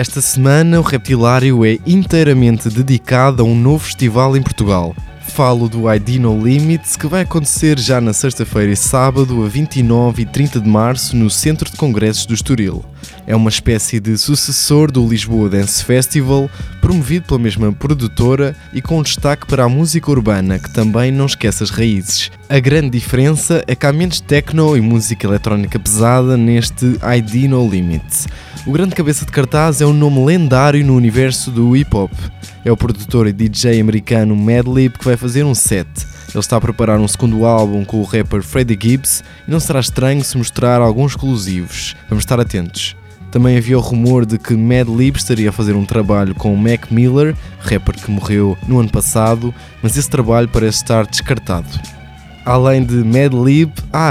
Esta semana o Reptilário é inteiramente dedicado a um novo festival em Portugal. Falo do ID No Limits, que vai acontecer já na sexta-feira e sábado, a 29 e 30 de março, no Centro de Congressos do Estoril. É uma espécie de sucessor do Lisboa Dance Festival, promovido pela mesma produtora e com destaque para a música urbana, que também não esquece as raízes. A grande diferença é que há menos techno e música eletrónica pesada neste ID No Limits. O grande cabeça de cartaz é um nome lendário no universo do hip hop. É o produtor e DJ americano Madlib que vai fazer um set. Ele está a preparar um segundo álbum com o rapper Freddie Gibbs e não será estranho se mostrar alguns exclusivos. Vamos estar atentos. Também havia o rumor de que Madlib estaria a fazer um trabalho com Mac Miller, rapper que morreu no ano passado, mas esse trabalho parece estar descartado. Além de Madlib, há